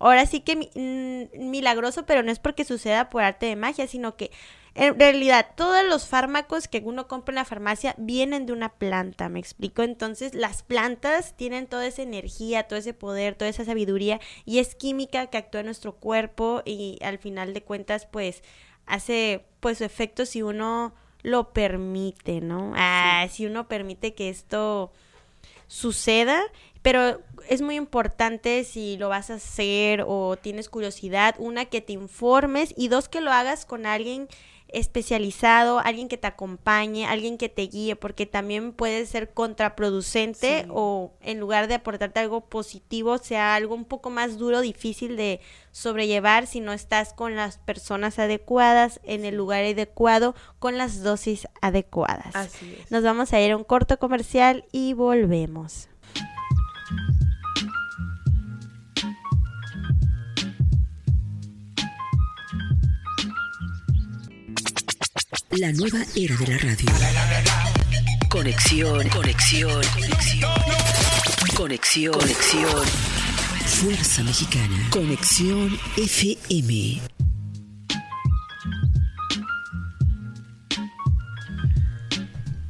ahora sí que mm, milagroso, pero no es porque suceda por arte de magia, sino que en realidad todos los fármacos que uno compra en la farmacia vienen de una planta, me explico. Entonces las plantas tienen toda esa energía, todo ese poder, toda esa sabiduría y es química que actúa en nuestro cuerpo y al final de cuentas pues hace pues su efecto si uno lo permite, ¿no? Ah, si uno permite que esto suceda, pero es muy importante si lo vas a hacer o tienes curiosidad, una que te informes y dos que lo hagas con alguien especializado, alguien que te acompañe, alguien que te guíe, porque también puede ser contraproducente o en lugar de aportarte algo positivo, sea algo un poco más duro, difícil de sobrellevar si no estás con las personas adecuadas, en el lugar adecuado, con las dosis adecuadas. Así es. Nos vamos a ir a un corto comercial y volvemos. La nueva era de la radio. Conexión, conexión, conexión. Conexión, conexión. Fuerza Mexicana. Conexión FM.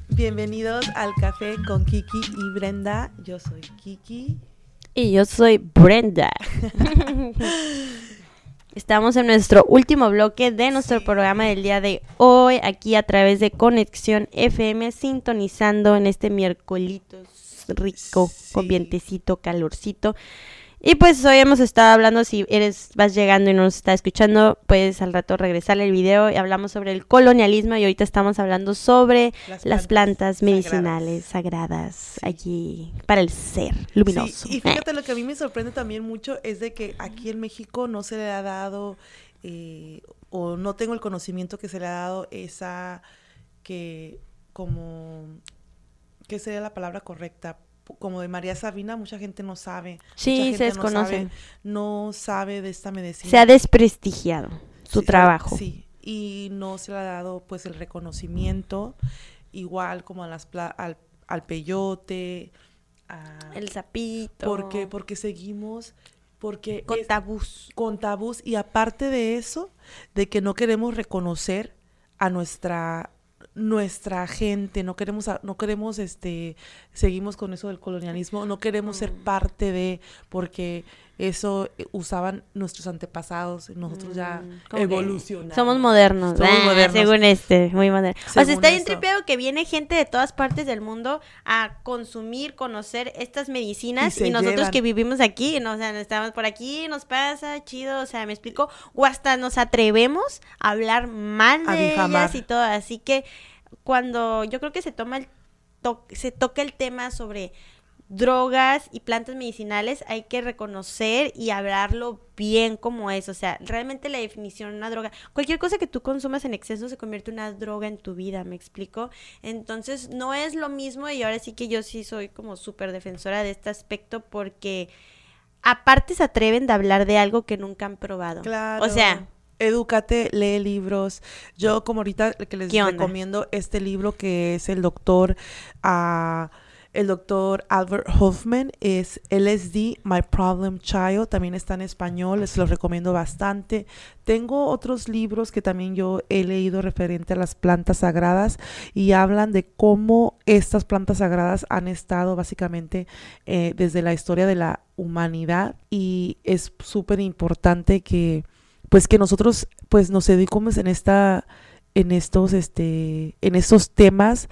Bienvenidos al café con Kiki y Brenda. Yo soy Kiki. Y yo soy Brenda. Estamos en nuestro último bloque de nuestro programa del día de hoy, aquí a través de Conexión FM, sintonizando en este miércoles rico, con vientecito, calorcito. Y pues hoy hemos estado hablando, si eres, vas llegando y no nos está escuchando, puedes al rato regresar el video y hablamos sobre el colonialismo y ahorita estamos hablando sobre las plantas, medicinales sagradas, allí para el ser luminoso. y fíjate, lo que a mí me sorprende también mucho es de que aquí en México no se le ha dado, eh, o no tengo el conocimiento que se le ha dado esa, que como, ¿qué sería la palabra correcta? Como de María Sabina, mucha gente no sabe. Sí, se desconoce. No sabe, de esta medicina. Se ha desprestigiado su trabajo. Sí, y no se le ha dado pues el reconocimiento, igual como a las al, al peyote, el sapito. ¿Por qué? Porque seguimos porque con tabús. Con tabús y aparte de eso, de que no queremos reconocer a nuestra nuestra gente, no queremos, no queremos, este, seguimos con eso del colonialismo, no queremos ser mm. parte de, porque eso eh, usaban nuestros antepasados, nosotros ya mm, evolucionamos. Somos modernos, somos ah, modernos. según este, muy moderno. o sea, está bien tripeado que viene gente de todas partes del mundo a consumir, conocer estas medicinas y, nosotros que vivimos aquí, no, o sea, estamos por aquí, nos pasa, chido, o sea, me explico, o hasta nos atrevemos a hablar mal de ellas y todo, así que cuando yo creo que se toma el se toca el tema sobre drogas y plantas medicinales, hay que reconocer y hablarlo bien como es. O sea, realmente la definición de una droga, cualquier cosa que tú consumas en exceso se convierte en una droga en tu vida, ¿me explico? Entonces, no es lo mismo y ahora sí que yo sí soy como súper defensora de este aspecto porque aparte se atreven de hablar de algo que nunca han probado. Claro. O sea, Edúcate, lee libros. Yo como ahorita que les recomiendo este libro que es el doctor a el doctor Albert Hoffman es LSD, My Problem Child, también está en español, les lo recomiendo bastante. Tengo otros libros que también yo he leído referente a las plantas sagradas y hablan de cómo estas plantas sagradas han estado básicamente eh, desde la historia de la humanidad y es súper importante que pues que nosotros pues nos eduquemos en esta en estos este en estos temas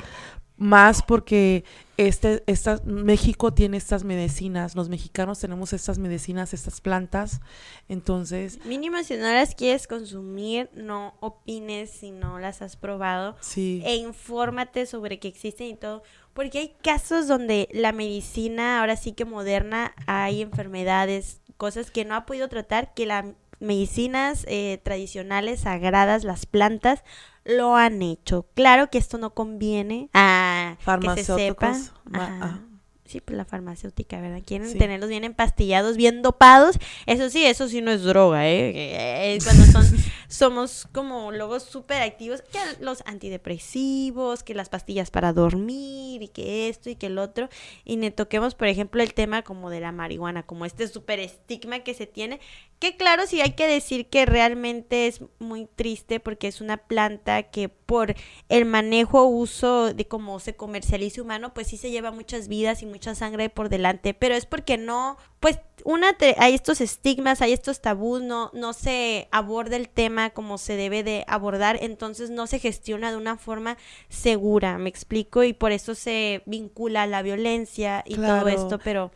más porque este, esta, México tiene estas medicinas, los mexicanos tenemos estas medicinas, estas plantas, entonces... Mínimo, si no las quieres consumir, no opines si no las has probado. Sí. E infórmate sobre que existen y todo, porque hay casos donde la medicina, ahora sí que moderna, hay enfermedades, cosas que no ha podido tratar, que la medicinas eh, tradicionales, sagradas, las plantas, lo han hecho. Claro que esto no conviene a que se sepa. Farmacéuticos, ah. Sí, pues la farmacéutica, ¿verdad? Quieren Sí. tenerlos bien empastillados, bien dopados. Eso sí, eso sí no es droga, ¿eh? Eh, eh, Cuando son, somos como luego súper activos, que los antidepresivos, que las pastillas para dormir, y que esto y que el otro. Y ne toquemos, por ejemplo, el tema como de la marihuana, como este súper estigma que se tiene. Que claro, sí hay que decir que realmente es muy triste porque es una planta que por el manejo, uso de cómo se comercializa humano, pues sí se lleva muchas vidas y mucha sangre por delante, pero es porque no, pues una, te- hay estos estigmas, hay estos tabús, no, no se aborda el tema como se debe de abordar, entonces no se gestiona de una forma segura, me explico, y por eso se vincula a la violencia y todo esto, pero...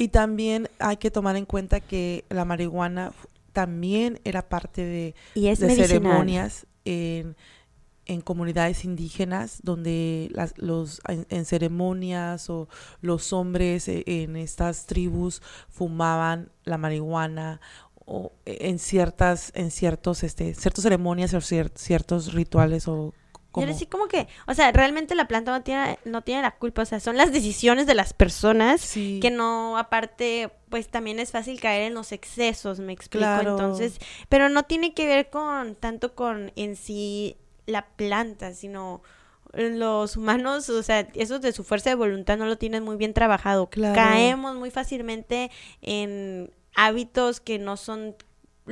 Y también hay que tomar en cuenta que la marihuana también era parte de, Y es de ceremonias en, en comunidades indígenas donde las, los en, en ceremonias o los hombres e- en estas tribus fumaban la marihuana o en ciertas en ciertos este ciertas ceremonias o cier- ciertos rituales o Y como ahora sí como que, o sea, realmente la planta no tiene, no tiene la culpa, o sea, son las decisiones de las personas Sí. que no, aparte, pues también es fácil caer en los excesos, me explico, Claro. entonces, pero no tiene que ver con, tanto con en sí la planta, sino los humanos, o sea, eso de su fuerza de voluntad no lo tienen muy bien trabajado. Claro. Caemos muy fácilmente en hábitos que no son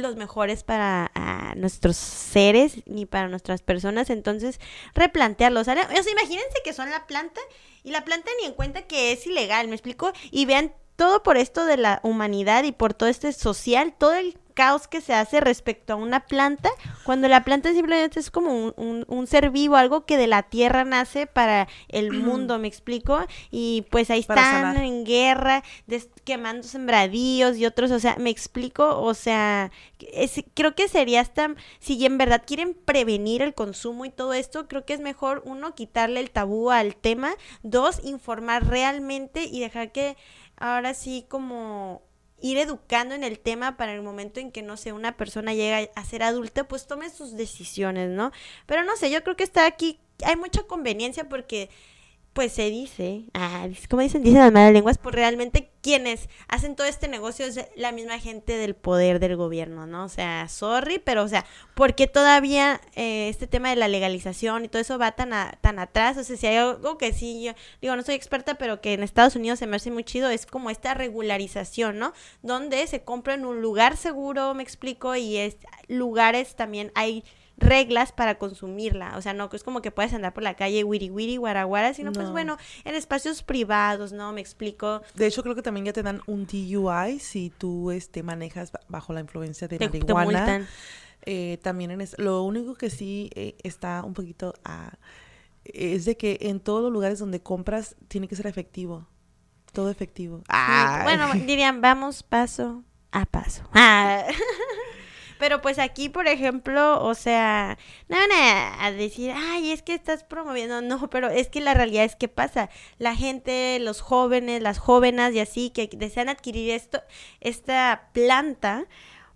los mejores para ah, nuestros seres ni para nuestras personas, entonces replantearlos. O sea, imagínense que son la planta y la planta ni en cuenta que es ilegal, ¿me explico? Y vean todo por esto de la humanidad y por todo este social, todo el caos que se hace respecto a una planta, cuando la planta simplemente es como un, un- un ser vivo, algo que de la tierra nace para el mundo, ¿me explico? Y pues ahí están en guerra, des- quemando sembradíos y otros, o sea, me explico, o sea, es- creo que sería hasta, si en verdad quieren prevenir el consumo y todo esto, creo que es mejor, uno, quitarle el tabú al tema, dos, informar realmente y dejar que ahora sí como ir educando en el tema para el momento en que, no sé, una persona llega a ser adulta, pues tome sus decisiones, ¿no? Pero no sé, yo creo que está aquí, hay mucha conveniencia porque pues se dice, ah, como dicen, dicen las malas lenguas, pues realmente quienes hacen todo este negocio es la misma gente del poder del gobierno, ¿no? O sea, sorry, pero o sea, porque todavía eh, este tema de la legalización y todo eso va tan, a- tan atrás? O sea, si hay algo que sí, yo digo, no soy experta, pero que en Estados Unidos se me hace muy chido, es como esta regularización, ¿no? Donde se compra en un lugar seguro, me explico, y es lugares también hay reglas para consumirla, o sea, no es como que puedes andar por la calle wiri wiri guaraguara, sino pues No. bueno, en espacios privados, ¿no? Me explico. De hecho, creo que también ya te dan un DUI si tú este, manejas ba- bajo la influencia de Te- te marihuana. multan. Eh, también en es- lo único que sí eh, está un poquito ah, es de que en todos los lugares donde compras tiene que ser efectivo. Todo efectivo. Ay. Bueno, dirían, vamos paso a paso. Ah. Pero pues aquí, por ejemplo, o sea, no van a, decir, ay, es que estás promoviendo, no, pero es que la realidad es que pasa. La gente, los jóvenes, las jóvenes y así, que desean adquirir esto, esta planta,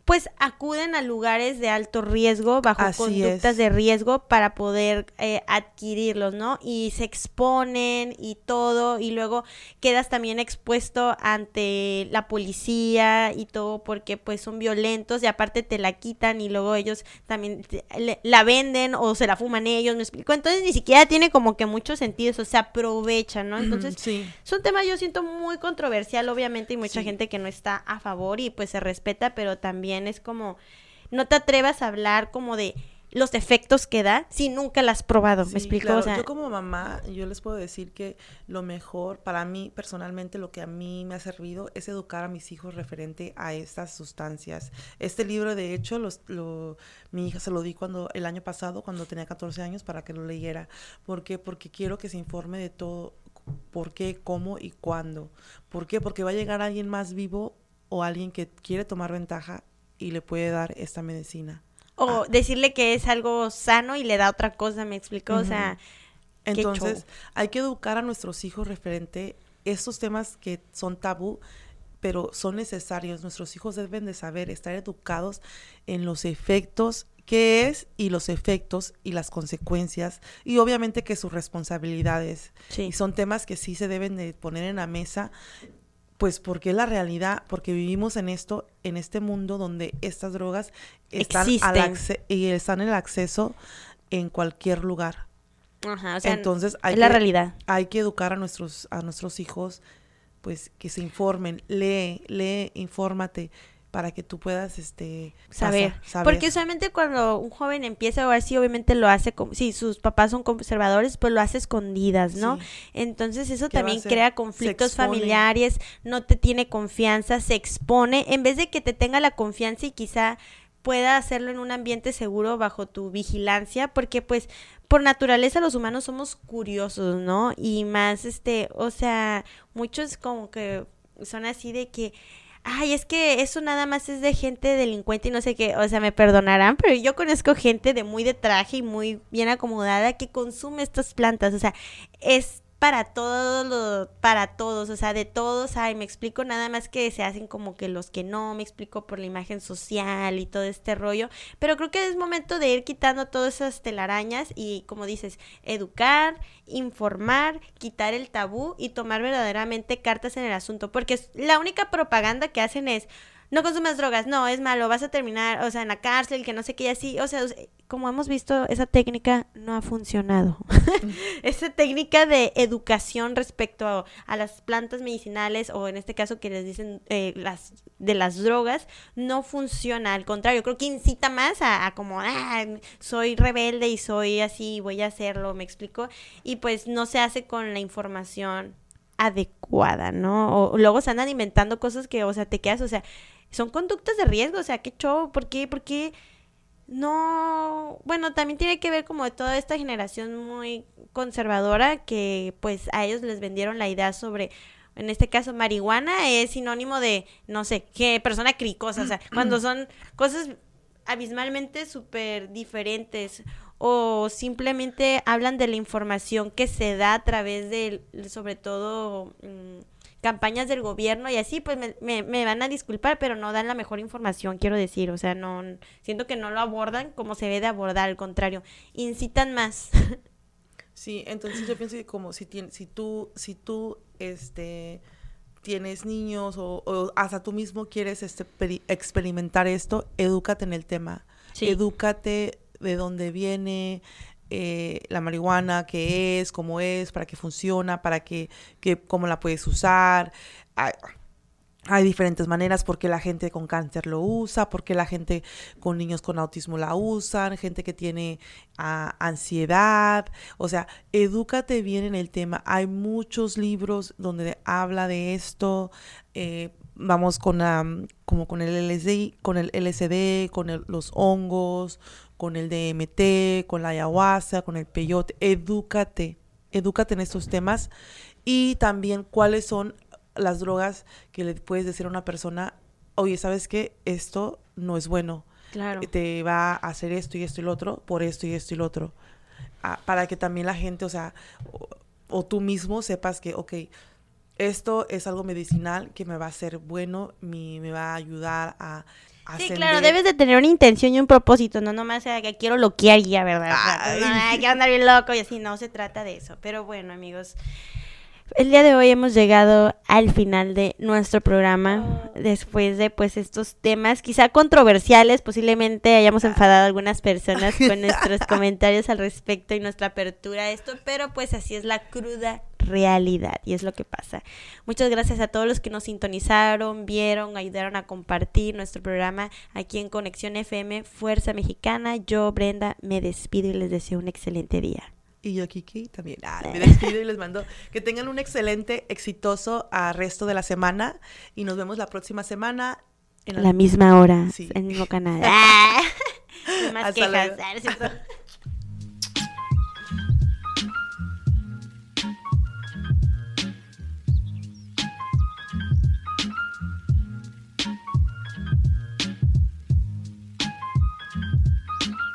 pues acuden a lugares de alto riesgo, bajo Así conductas es. de riesgo para poder eh, adquirirlos, ¿no? Y se exponen y todo, y luego quedas también expuesto ante la policía y todo porque pues son violentos y aparte te la quitan y luego ellos también te- le- la venden o se la fuman ellos, me explico. Entonces ni siquiera tiene como que mucho sentido, eso se aprovecha, ¿no? Entonces sí. es un tema yo siento muy controversial, obviamente, y mucha Sí. gente que no está a favor y pues se respeta, pero también es como, no te atrevas a hablar como de los efectos que da si nunca la has probado, Sí, ¿me explico? claro. O sea, Yo como mamá, yo les puedo decir que lo mejor para mí personalmente, lo que a mí me ha servido es educar a mis hijos referente a estas sustancias. Este libro, de hecho, los, lo, mi hija se lo di cuando el año pasado, cuando tenía 14 años, para que lo leyera. ¿Por qué? Porque quiero que se informe de todo, por qué, cómo y cuándo. ¿Por qué? Porque va a llegar alguien más vivo o alguien que quiere tomar ventaja y le puede dar esta medicina. o decirle que es algo sano y le da otra cosa, ¿me explico? O sea, Entonces, hay que educar a nuestros hijos referente estos temas que son tabú pero son necesarios. Nuestros hijos deben de saber, estar educados en los efectos qué es y los efectos y las consecuencias y obviamente que sus responsabilidades. Sí. Y son temas que sí se deben de poner en la mesa, pues porque es la realidad, porque vivimos en esto, en este mundo donde estas drogas están, al y están en el acceso en cualquier lugar. Ajá, o sea, Entonces hay es la que- realidad. Hay que educar a nuestros, a nuestros hijos, pues que se informen, lee, lee, infórmate para que tú puedas este saber. pasar- saber. Porque usualmente cuando un joven empieza a ver sí, obviamente lo hace como si sus papás son conservadores, pues lo hace escondidas, ¿no? Sí. Entonces eso ¿Qué va a también crea conflictos familiares, no te tiene confianza, se expone, en vez de que te tenga la confianza y quizá pueda hacerlo en un ambiente seguro bajo tu vigilancia, porque pues por naturaleza los humanos somos curiosos, ¿no? Y más este, o sea, muchos como que son así de que Ay, es que eso nada más es de gente delincuente y no sé qué, o sea, me perdonarán, pero yo conozco gente de muy de traje y muy bien acomodada que consume estas plantas, o sea, es para todos los, para todos, o sea, de todos, ay, me explico, nada más que se hacen como que los que no, me explico por la imagen social y todo este rollo, pero creo que es momento de ir quitando todas esas telarañas y, como dices, educar, informar, quitar el tabú y tomar verdaderamente cartas en el asunto, porque la única propaganda que hacen es, no consumas drogas, no, es malo, vas a terminar, o sea, en la cárcel, que no sé qué, y así, o sea, como hemos visto, esa técnica no ha funcionado. esa técnica de educación respecto a, las plantas medicinales, o en este caso que les dicen eh, las de las drogas, no funciona, al contrario, creo que incita más a, a como, ah, soy rebelde y soy así, voy a hacerlo, me explico, y pues no se hace con la información adecuada, ¿no? O luego se andan inventando cosas que, o sea, te quedas, o sea, son conductas de riesgo, o sea, qué show, ¿por qué? ¿Por qué? No, bueno, también tiene que ver como de toda esta generación muy conservadora que pues a ellos les vendieron la idea sobre, en este caso, marihuana es sinónimo de, no sé, qué persona cricosa, o sea, cuando son cosas abismalmente súper diferentes o simplemente hablan de la información que se da a través de, sobre todo, mm, campañas del gobierno y así, pues me, me, me van a disculpar, pero no dan la mejor información, quiero decir, o sea, no, siento que no lo abordan como se debe de abordar, al contrario, incitan más. Sí, entonces yo pienso que como si tien- si tú, si tú, este, tienes niños o, o hasta tú mismo quieres este, peri- experimentar esto, edúcate en el tema. Sí. Edúcate de dónde viene eh, la marihuana, qué es, cómo es, para qué funciona, para qué, qué- cómo la puedes usar. Hay, diferentes maneras porque la gente con cáncer lo usa, porque la gente con niños con autismo la usan, gente que tiene ansiedad, o sea, edúcate bien en el tema. Hay muchos libros donde habla de esto. eh, vamos con como con el LSD, con el LSD, con los hongos, con el DMT, con la ayahuasca, con el peyote. Edúcate, edúcate en estos temas y también cuáles son las drogas que le puedes decir a una persona, oye, ¿sabes qué? Esto no es bueno. Claro. Te va a hacer esto y esto y lo otro, por esto y esto y lo otro. Ah, para que también la gente, o sea, o, o tú mismo sepas que, ok, esto es algo medicinal que me va a hacer bueno, mi- me va a ayudar a... Sí, claro, debes de tener una intención y un propósito, no nomás sea que quiero loquear ya, ¿verdad? Pues, no, Ay. ay, quiero andar bien loco y así, no se trata de eso. Pero bueno, amigos, el día de hoy hemos llegado al final de nuestro programa, después de pues estos temas quizá controversiales, posiblemente hayamos enfadado a algunas personas con nuestros comentarios al respecto y nuestra apertura a esto, pero pues así es la cruda realidad y es lo que pasa. Muchas gracias a todos los que nos sintonizaron, vieron, ayudaron a compartir nuestro programa aquí en Conexión FM Fuerza Mexicana. Yo, Brenda, me despido y les deseo un excelente día. Y yo, Kiki, también. Ah, me despido y les mando que tengan un excelente, exitoso ah, resto de la semana. Y nos vemos la próxima semana. En La misma hora, Sí. en el mismo canal. Ah, más Hasta quejas. luego.